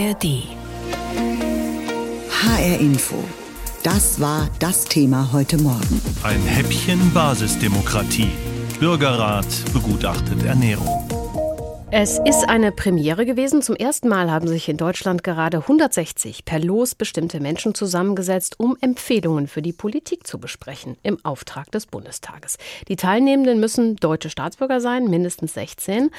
ARD. HR Info. Das war das Thema heute Morgen. Ein Häppchen Basisdemokratie. Bürgerrat begutachtet Ernährung. Es ist eine Premiere gewesen. Zum ersten Mal haben sich in Deutschland gerade 160 per Los bestimmte Menschen zusammengesetzt, um Empfehlungen für die Politik zu besprechen, im Auftrag des Bundestages. Die Teilnehmenden müssen deutsche Staatsbürger sein, mindestens 16.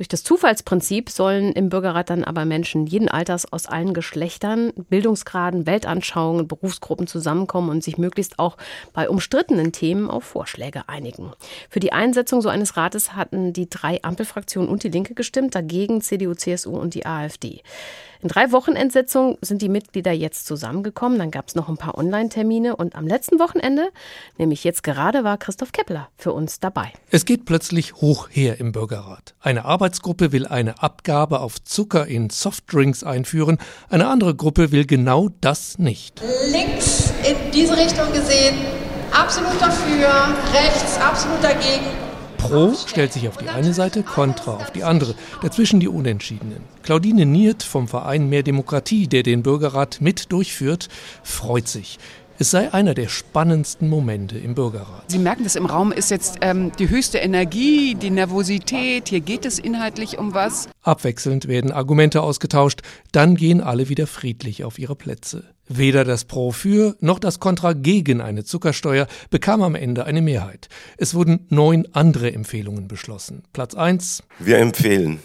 Durch das Zufallsprinzip sollen im Bürgerrat dann aber Menschen jeden Alters aus allen Geschlechtern, Bildungsgraden, Weltanschauungen, Berufsgruppen zusammenkommen und sich möglichst auch bei umstrittenen Themen auf Vorschläge einigen. Für die Einsetzung so eines Rates hatten die drei Ampelfraktionen und die Linke gestimmt, dagegen CDU, CSU und die AfD. In drei Wochenendsitzungen sind die Mitglieder jetzt zusammengekommen. Dann gab es noch ein paar Online-Termine und am letzten Wochenende, nämlich jetzt gerade, war Christoph Kepler für uns dabei. Es geht plötzlich hoch her im Bürgerrat. Eine Arbeitsgruppe will eine Abgabe auf Zucker in Softdrinks einführen. Eine andere Gruppe will genau das nicht. Links in diese Richtung gesehen, absolut dafür, rechts absolut dagegen. Pro stellt sich auf die eine Seite, Contra auf die andere. Dazwischen die Unentschiedenen. Claudine Niert vom Verein Mehr Demokratie, der den Bürgerrat mit durchführt, freut sich. Es sei einer der spannendsten Momente im Bürgerrat. Sie merken, dass im Raum ist jetzt ähm, die höchste Energie, die Nervosität. Hier geht es inhaltlich um was. Abwechselnd werden Argumente ausgetauscht, dann gehen alle wieder friedlich auf ihre Plätze. Weder das Pro für noch das Contra gegen eine Zuckersteuer bekam am Ende eine Mehrheit. Es wurden neun andere Empfehlungen beschlossen. Platz 1. Wir empfehlen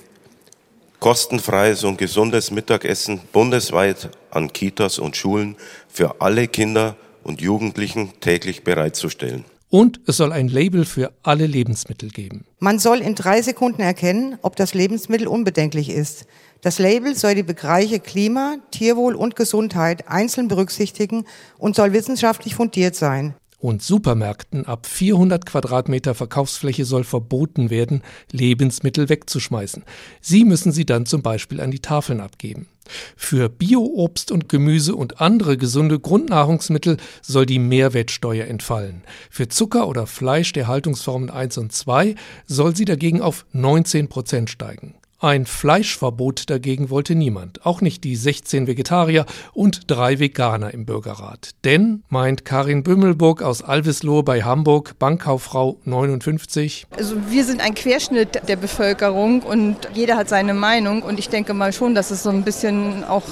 kostenfreies und gesundes Mittagessen bundesweit an Kitas und Schulen für alle Kinder und Jugendlichen täglich bereitzustellen. Und es soll ein Label für alle Lebensmittel geben. Man soll in drei Sekunden erkennen, ob das Lebensmittel unbedenklich ist. Das Label soll die Bereiche Klima, Tierwohl und Gesundheit einzeln berücksichtigen und soll wissenschaftlich fundiert sein und Supermärkten ab 400 Quadratmeter Verkaufsfläche soll verboten werden, Lebensmittel wegzuschmeißen. Sie müssen sie dann zum Beispiel an die Tafeln abgeben. Für Bioobst und Gemüse und andere gesunde Grundnahrungsmittel soll die Mehrwertsteuer entfallen. Für Zucker oder Fleisch der Haltungsformen 1 und 2 soll sie dagegen auf 19 Prozent steigen. Ein Fleischverbot dagegen wollte niemand, auch nicht die 16 Vegetarier und drei Veganer im Bürgerrat. Denn, meint Karin Bümmelburg aus Alvisloh bei Hamburg, Bankkauffrau 59. Also wir sind ein Querschnitt der Bevölkerung und jeder hat seine Meinung und ich denke mal schon, dass es so ein bisschen auch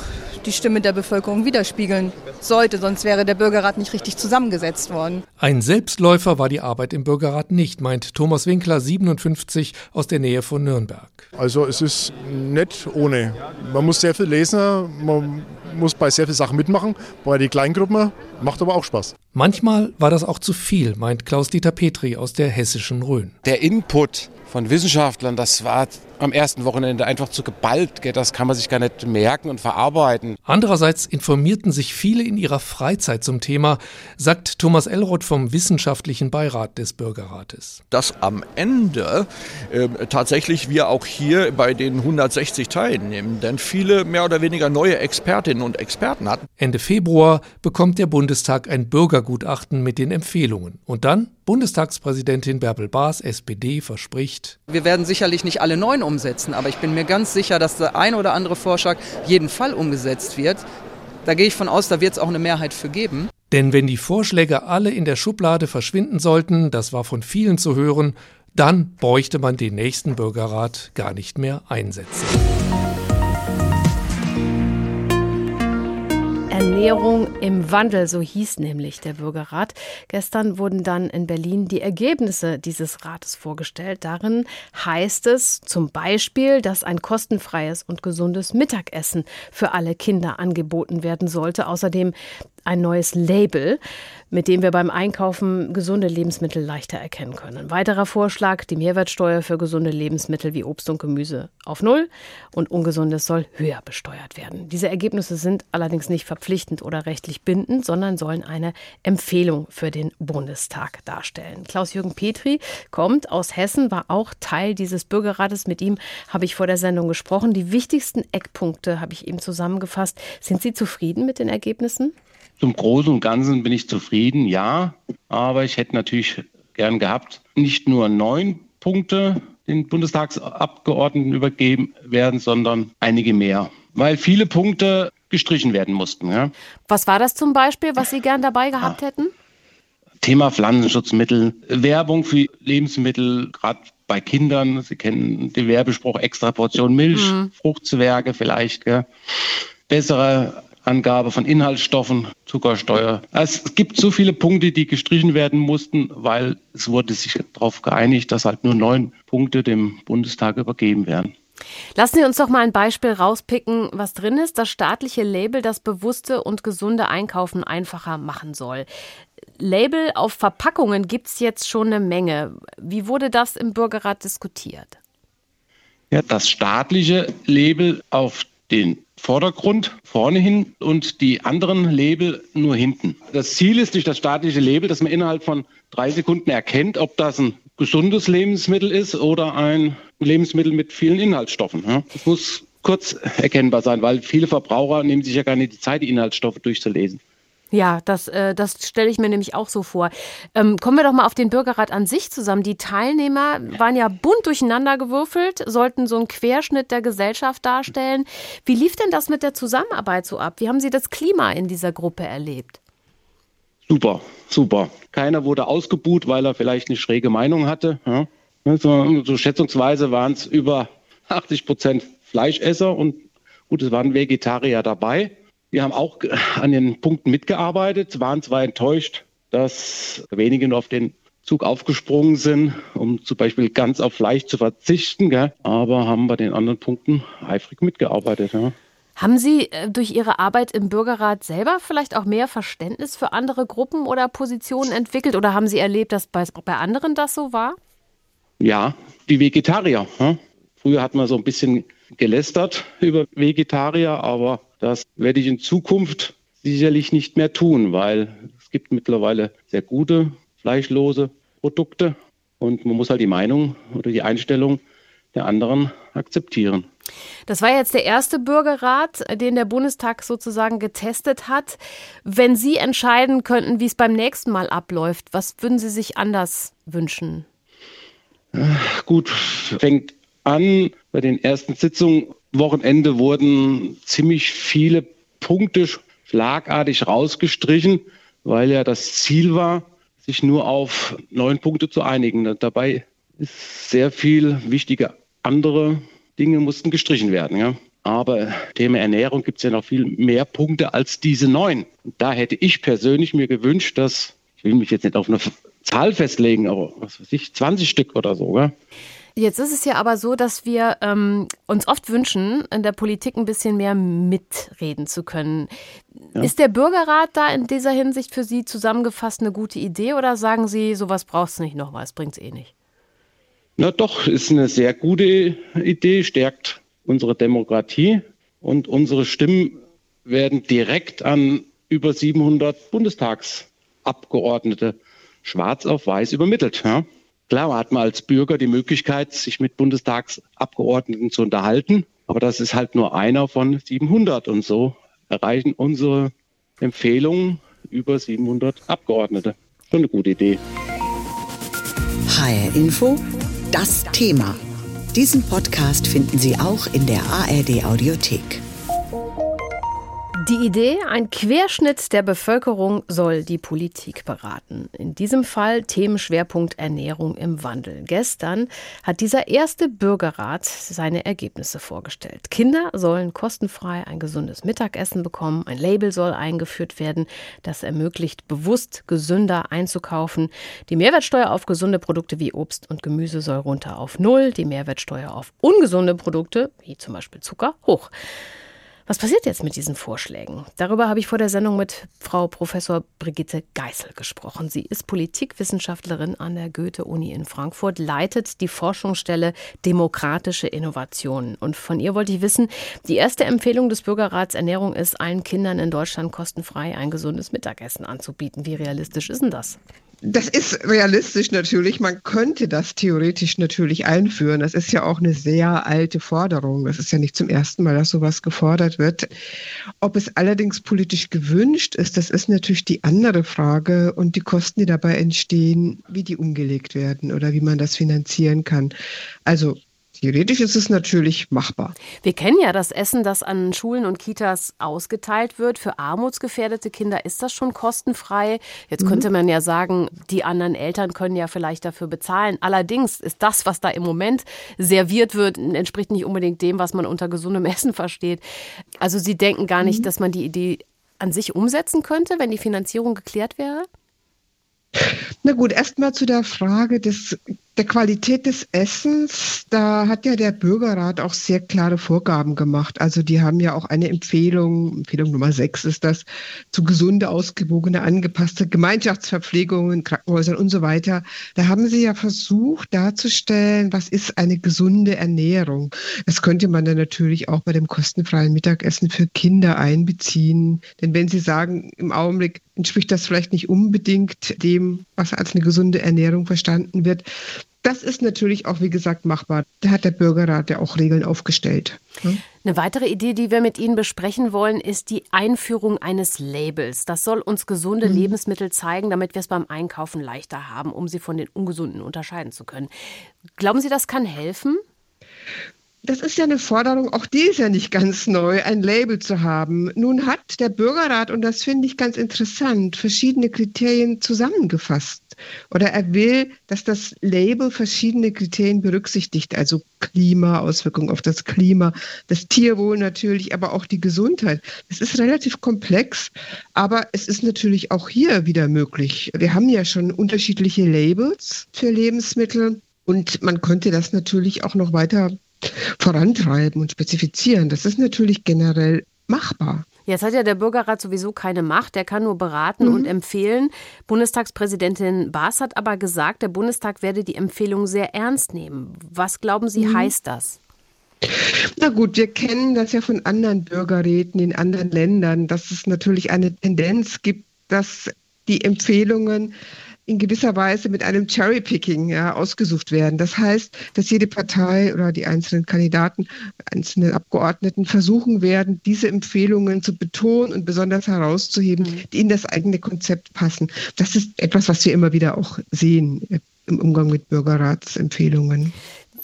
die Stimme der Bevölkerung widerspiegeln sollte, sonst wäre der Bürgerrat nicht richtig zusammengesetzt worden. Ein Selbstläufer war die Arbeit im Bürgerrat nicht, meint Thomas Winkler, 57, aus der Nähe von Nürnberg. Also es ist nett ohne. Man muss sehr viel lesen, man muss bei sehr vielen Sachen mitmachen. Bei den Kleingruppen macht aber auch Spaß. Manchmal war das auch zu viel, meint Klaus-Dieter Petri aus der hessischen Rhön. Der Input von Wissenschaftlern, das war am ersten Wochenende einfach zu geballt. Das kann man sich gar nicht merken und verarbeiten. Andererseits informierten sich viele in ihrer Freizeit zum Thema, sagt Thomas Elroth vom Wissenschaftlichen Beirat des Bürgerrates. Dass am Ende äh, tatsächlich wir auch hier bei den 160 Teilnehmenden viele mehr oder weniger neue Expertinnen und Experten hatten. Ende Februar bekommt der Bundestag ein Bürgergutachten mit den Empfehlungen. Und dann Bundestagspräsidentin Bärbel Baas, SPD, verspricht. Wir werden sicherlich nicht alle neun umsetzen, aber ich bin mir ganz sicher, dass der ein oder andere Vorschlag jeden Fall umgesetzt wird. Da gehe ich von aus, da wird es auch eine Mehrheit für geben. Denn wenn die Vorschläge alle in der Schublade verschwinden sollten, das war von vielen zu hören, dann bräuchte man den nächsten Bürgerrat gar nicht mehr einsetzen. Ernährung im Wandel, so hieß nämlich der Bürgerrat. Gestern wurden dann in Berlin die Ergebnisse dieses Rates vorgestellt. Darin heißt es zum Beispiel, dass ein kostenfreies und gesundes Mittagessen für alle Kinder angeboten werden sollte. Außerdem ein neues Label, mit dem wir beim Einkaufen gesunde Lebensmittel leichter erkennen können. Weiterer Vorschlag, die Mehrwertsteuer für gesunde Lebensmittel wie Obst und Gemüse auf Null und Ungesundes soll höher besteuert werden. Diese Ergebnisse sind allerdings nicht verpflichtend oder rechtlich bindend, sondern sollen eine Empfehlung für den Bundestag darstellen. Klaus-Jürgen Petri kommt aus Hessen, war auch Teil dieses Bürgerrates. Mit ihm habe ich vor der Sendung gesprochen. Die wichtigsten Eckpunkte habe ich ihm zusammengefasst. Sind Sie zufrieden mit den Ergebnissen? Zum Großen und Ganzen bin ich zufrieden, ja. Aber ich hätte natürlich gern gehabt, nicht nur neun Punkte den Bundestagsabgeordneten übergeben werden, sondern einige mehr. weil viele Punkte gestrichen werden mussten. Ja. Was war das zum Beispiel, was Sie gern dabei gehabt hätten? Thema Pflanzenschutzmittel, Werbung für Lebensmittel, gerade bei Kindern. Sie kennen den Werbespruch extra Portion Milch, mhm. Fruchtzwerge vielleicht. Gell. Bessere Angabe von Inhaltsstoffen, Zuckersteuer. Es gibt so viele Punkte, die gestrichen werden mussten, weil es wurde sich darauf geeinigt, dass halt nur neun Punkte dem Bundestag übergeben werden. Lassen Sie uns doch mal ein Beispiel rauspicken, was drin ist. Das staatliche Label, das bewusste und gesunde Einkaufen einfacher machen soll. Label auf Verpackungen gibt es jetzt schon eine Menge. Wie wurde das im Bürgerrat diskutiert? Ja, das staatliche Label auf den Vordergrund vorne hin und die anderen Label nur hinten. Das Ziel ist durch das staatliche Label, dass man innerhalb von drei Sekunden erkennt, ob das ein gesundes Lebensmittel ist oder ein Lebensmittel mit vielen Inhaltsstoffen. Das muss kurz erkennbar sein, weil viele Verbraucher nehmen sich ja gar nicht die Zeit, die Inhaltsstoffe durchzulesen. Ja, das, äh, das stelle ich mir nämlich auch so vor. Ähm, kommen wir doch mal auf den Bürgerrat an sich zusammen. Die Teilnehmer waren ja bunt durcheinander gewürfelt, sollten so einen Querschnitt der Gesellschaft darstellen. Wie lief denn das mit der Zusammenarbeit so ab? Wie haben Sie das Klima in dieser Gruppe erlebt? Super, super. Keiner wurde ausgebuht, weil er vielleicht eine schräge Meinung hatte. Ja. So, so schätzungsweise waren es über 80 Prozent Fleischesser und gut, es waren Vegetarier dabei. Wir haben auch an den Punkten mitgearbeitet, waren zwar enttäuscht, dass wenige nur auf den Zug aufgesprungen sind, um zum Beispiel ganz auf Fleisch zu verzichten, gell? aber haben bei den anderen Punkten eifrig mitgearbeitet. Ja. Haben Sie äh, durch Ihre Arbeit im Bürgerrat selber vielleicht auch mehr Verständnis für andere Gruppen oder Positionen entwickelt oder haben Sie erlebt, dass bei, bei anderen das so war? Ja, die Vegetarier. Ja? Früher hat man so ein bisschen gelästert über Vegetarier, aber das werde ich in Zukunft sicherlich nicht mehr tun, weil es gibt mittlerweile sehr gute fleischlose Produkte und man muss halt die Meinung oder die Einstellung der anderen akzeptieren. Das war jetzt der erste Bürgerrat, den der Bundestag sozusagen getestet hat. Wenn Sie entscheiden könnten, wie es beim nächsten Mal abläuft, was würden Sie sich anders wünschen? Gut, fängt an bei den ersten Sitzungen Wochenende wurden ziemlich viele Punkte schlagartig rausgestrichen, weil ja das Ziel war, sich nur auf neun Punkte zu einigen. Dabei ist sehr viel wichtige andere Dinge mussten gestrichen werden. Ja. Aber Thema Ernährung gibt es ja noch viel mehr Punkte als diese neun. Da hätte ich persönlich mir gewünscht, dass, ich will mich jetzt nicht auf eine Zahl festlegen, aber was weiß ich, 20 Stück oder so. Ja. Jetzt ist es ja aber so, dass wir ähm, uns oft wünschen, in der Politik ein bisschen mehr mitreden zu können. Ja. Ist der Bürgerrat da in dieser Hinsicht für Sie zusammengefasst eine gute Idee oder sagen Sie, sowas brauchst du nicht nochmal, es bringt es eh nicht? Na doch, ist eine sehr gute Idee, stärkt unsere Demokratie und unsere Stimmen werden direkt an über 700 Bundestagsabgeordnete schwarz auf weiß übermittelt. Ja? Klar hat man als Bürger die Möglichkeit, sich mit Bundestagsabgeordneten zu unterhalten, aber das ist halt nur einer von 700 und so erreichen unsere Empfehlungen über 700 Abgeordnete. Schon eine gute Idee. HR Info, das Thema. Diesen Podcast finden Sie auch in der ARD Audiothek. Die Idee, ein Querschnitt der Bevölkerung soll die Politik beraten. In diesem Fall Themenschwerpunkt Ernährung im Wandel. Gestern hat dieser erste Bürgerrat seine Ergebnisse vorgestellt. Kinder sollen kostenfrei ein gesundes Mittagessen bekommen. Ein Label soll eingeführt werden, das ermöglicht, bewusst gesünder einzukaufen. Die Mehrwertsteuer auf gesunde Produkte wie Obst und Gemüse soll runter auf Null. Die Mehrwertsteuer auf ungesunde Produkte, wie zum Beispiel Zucker, hoch. Was passiert jetzt mit diesen Vorschlägen? Darüber habe ich vor der Sendung mit Frau Professor Brigitte Geißel gesprochen. Sie ist Politikwissenschaftlerin an der Goethe-Uni in Frankfurt, leitet die Forschungsstelle Demokratische Innovationen. Und von ihr wollte ich wissen, die erste Empfehlung des Bürgerrats Ernährung ist, allen Kindern in Deutschland kostenfrei ein gesundes Mittagessen anzubieten. Wie realistisch ist denn das? Das ist realistisch natürlich. Man könnte das theoretisch natürlich einführen. Das ist ja auch eine sehr alte Forderung. Das ist ja nicht zum ersten Mal, dass sowas gefordert wird. Ob es allerdings politisch gewünscht ist, das ist natürlich die andere Frage und die Kosten, die dabei entstehen, wie die umgelegt werden oder wie man das finanzieren kann. Also Theoretisch ist es natürlich machbar. Wir kennen ja das Essen, das an Schulen und Kitas ausgeteilt wird. Für armutsgefährdete Kinder ist das schon kostenfrei. Jetzt mhm. könnte man ja sagen, die anderen Eltern können ja vielleicht dafür bezahlen. Allerdings ist das, was da im Moment serviert wird, entspricht nicht unbedingt dem, was man unter gesundem Essen versteht. Also Sie denken gar nicht, mhm. dass man die Idee an sich umsetzen könnte, wenn die Finanzierung geklärt wäre? Na gut, erstmal zu der Frage des der Qualität des Essens, da hat ja der Bürgerrat auch sehr klare Vorgaben gemacht. Also die haben ja auch eine Empfehlung, Empfehlung Nummer sechs ist das, zu gesunde, ausgewogene, angepasste Gemeinschaftsverpflegung in Krankenhäusern und so weiter. Da haben sie ja versucht darzustellen, was ist eine gesunde Ernährung. Das könnte man dann natürlich auch bei dem kostenfreien Mittagessen für Kinder einbeziehen. Denn wenn Sie sagen, im Augenblick entspricht das vielleicht nicht unbedingt dem, was als eine gesunde Ernährung verstanden wird, das ist natürlich auch, wie gesagt, machbar. Da hat der Bürgerrat ja auch Regeln aufgestellt. Hm? Eine weitere Idee, die wir mit Ihnen besprechen wollen, ist die Einführung eines Labels. Das soll uns gesunde mhm. Lebensmittel zeigen, damit wir es beim Einkaufen leichter haben, um sie von den ungesunden unterscheiden zu können. Glauben Sie, das kann helfen? Das ist ja eine Forderung, auch die ist ja nicht ganz neu, ein Label zu haben. Nun hat der Bürgerrat, und das finde ich ganz interessant, verschiedene Kriterien zusammengefasst. Oder er will, dass das Label verschiedene Kriterien berücksichtigt, also Klima, Auswirkungen auf das Klima, das Tierwohl natürlich, aber auch die Gesundheit. Es ist relativ komplex, aber es ist natürlich auch hier wieder möglich. Wir haben ja schon unterschiedliche Labels für Lebensmittel. Und man könnte das natürlich auch noch weiter vorantreiben und spezifizieren. Das ist natürlich generell machbar. Jetzt hat ja der Bürgerrat sowieso keine Macht, der kann nur beraten mhm. und empfehlen. Bundestagspräsidentin Baas hat aber gesagt, der Bundestag werde die Empfehlung sehr ernst nehmen. Was glauben Sie, mhm. heißt das? Na gut, wir kennen das ja von anderen Bürgerräten in anderen Ländern, dass es natürlich eine Tendenz gibt, dass die Empfehlungen in gewisser Weise mit einem Cherrypicking ja, ausgesucht werden. Das heißt, dass jede Partei oder die einzelnen Kandidaten, einzelne Abgeordneten versuchen werden, diese Empfehlungen zu betonen und besonders herauszuheben, mhm. die in das eigene Konzept passen. Das ist etwas, was wir immer wieder auch sehen im Umgang mit Bürgerratsempfehlungen.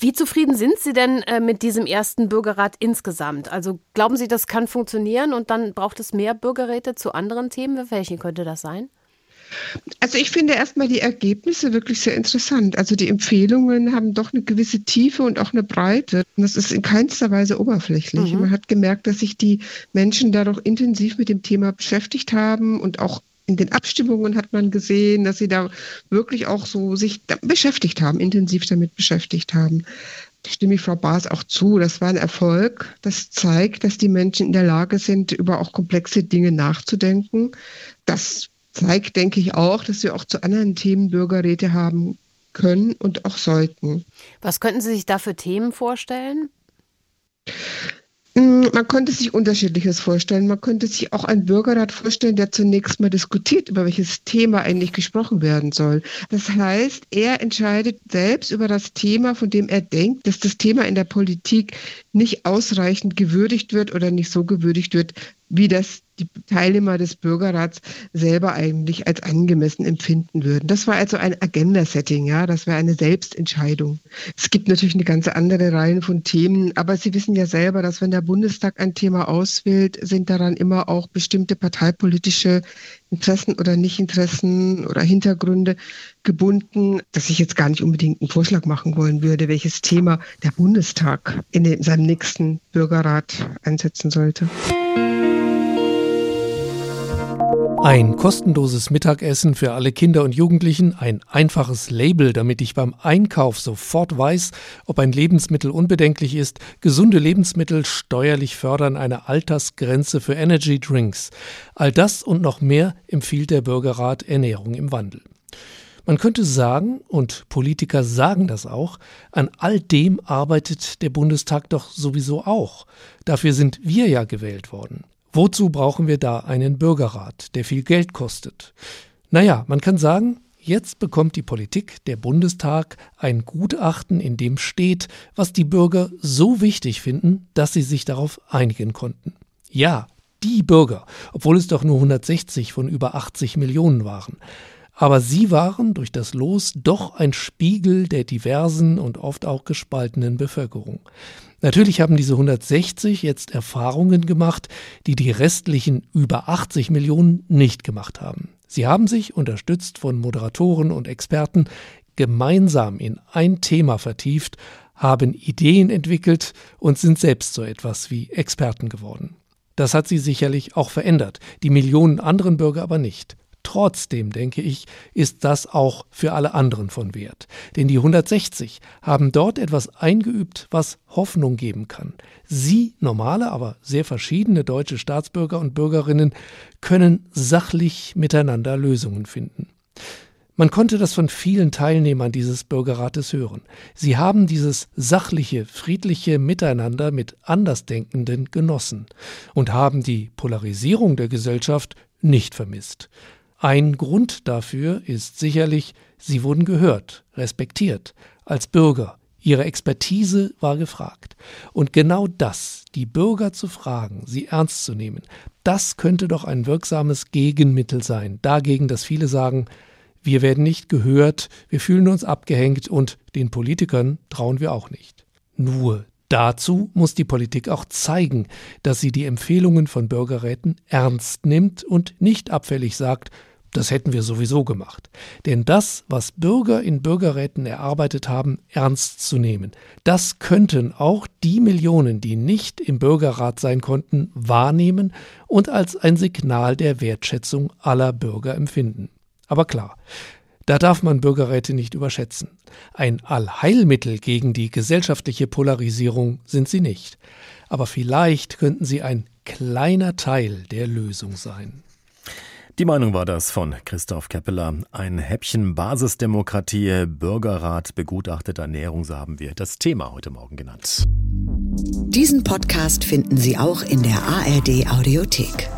Wie zufrieden sind Sie denn äh, mit diesem ersten Bürgerrat insgesamt? Also glauben Sie, das kann funktionieren und dann braucht es mehr Bürgerräte zu anderen Themen? Welche könnte das sein? Also ich finde erstmal die Ergebnisse wirklich sehr interessant. Also die Empfehlungen haben doch eine gewisse Tiefe und auch eine Breite. Und das ist in keinster Weise oberflächlich. Mhm. Man hat gemerkt, dass sich die Menschen da doch intensiv mit dem Thema beschäftigt haben und auch in den Abstimmungen hat man gesehen, dass sie da wirklich auch so sich beschäftigt haben, intensiv damit beschäftigt haben. Da stimme ich Frau Baas auch zu. Das war ein Erfolg. Das zeigt, dass die Menschen in der Lage sind, über auch komplexe Dinge nachzudenken. Das zeigt, denke ich auch, dass wir auch zu anderen Themen Bürgerräte haben können und auch sollten. Was könnten Sie sich da für Themen vorstellen? Mm, man könnte sich unterschiedliches vorstellen. Man könnte sich auch einen Bürgerrat vorstellen, der zunächst mal diskutiert, über welches Thema eigentlich gesprochen werden soll. Das heißt, er entscheidet selbst über das Thema, von dem er denkt, dass das Thema in der Politik nicht ausreichend gewürdigt wird oder nicht so gewürdigt wird, wie das die Teilnehmer des Bürgerrats selber eigentlich als angemessen empfinden würden. Das war also ein Agenda-Setting, ja, das war eine Selbstentscheidung. Es gibt natürlich eine ganze andere Reihe von Themen, aber Sie wissen ja selber, dass wenn der Bundestag ein Thema auswählt, sind daran immer auch bestimmte parteipolitische Interessen oder Nichtinteressen oder Hintergründe gebunden, dass ich jetzt gar nicht unbedingt einen Vorschlag machen wollen würde, welches Thema der Bundestag in seinem nächsten Bürgerrat einsetzen sollte. Ein kostenloses Mittagessen für alle Kinder und Jugendlichen, ein einfaches Label, damit ich beim Einkauf sofort weiß, ob ein Lebensmittel unbedenklich ist, gesunde Lebensmittel steuerlich fördern, eine Altersgrenze für Energy Drinks. All das und noch mehr empfiehlt der Bürgerrat Ernährung im Wandel. Man könnte sagen, und Politiker sagen das auch, an all dem arbeitet der Bundestag doch sowieso auch. Dafür sind wir ja gewählt worden. Wozu brauchen wir da einen Bürgerrat, der viel Geld kostet? Naja, man kann sagen, jetzt bekommt die Politik, der Bundestag, ein Gutachten, in dem steht, was die Bürger so wichtig finden, dass sie sich darauf einigen konnten. Ja, die Bürger, obwohl es doch nur 160 von über 80 Millionen waren. Aber sie waren durch das Los doch ein Spiegel der diversen und oft auch gespaltenen Bevölkerung. Natürlich haben diese 160 jetzt Erfahrungen gemacht, die die restlichen über 80 Millionen nicht gemacht haben. Sie haben sich, unterstützt von Moderatoren und Experten, gemeinsam in ein Thema vertieft, haben Ideen entwickelt und sind selbst so etwas wie Experten geworden. Das hat sie sicherlich auch verändert, die Millionen anderen Bürger aber nicht. Trotzdem, denke ich, ist das auch für alle anderen von Wert. Denn die 160 haben dort etwas eingeübt, was Hoffnung geben kann. Sie, normale, aber sehr verschiedene deutsche Staatsbürger und Bürgerinnen, können sachlich miteinander Lösungen finden. Man konnte das von vielen Teilnehmern dieses Bürgerrates hören. Sie haben dieses sachliche, friedliche Miteinander mit Andersdenkenden genossen und haben die Polarisierung der Gesellschaft nicht vermisst. Ein Grund dafür ist sicherlich, sie wurden gehört, respektiert, als Bürger. Ihre Expertise war gefragt. Und genau das, die Bürger zu fragen, sie ernst zu nehmen, das könnte doch ein wirksames Gegenmittel sein, dagegen, dass viele sagen, wir werden nicht gehört, wir fühlen uns abgehängt und den Politikern trauen wir auch nicht. Nur dazu muss die Politik auch zeigen, dass sie die Empfehlungen von Bürgerräten ernst nimmt und nicht abfällig sagt, das hätten wir sowieso gemacht. Denn das, was Bürger in Bürgerräten erarbeitet haben, ernst zu nehmen, das könnten auch die Millionen, die nicht im Bürgerrat sein konnten, wahrnehmen und als ein Signal der Wertschätzung aller Bürger empfinden. Aber klar, da darf man Bürgerräte nicht überschätzen. Ein Allheilmittel gegen die gesellschaftliche Polarisierung sind sie nicht. Aber vielleicht könnten sie ein kleiner Teil der Lösung sein. Die Meinung war das von Christoph Keppeler. Ein Häppchen Basisdemokratie, Bürgerrat, begutachtete Ernährung, so haben wir das Thema heute Morgen genannt. Diesen Podcast finden Sie auch in der ARD Audiothek.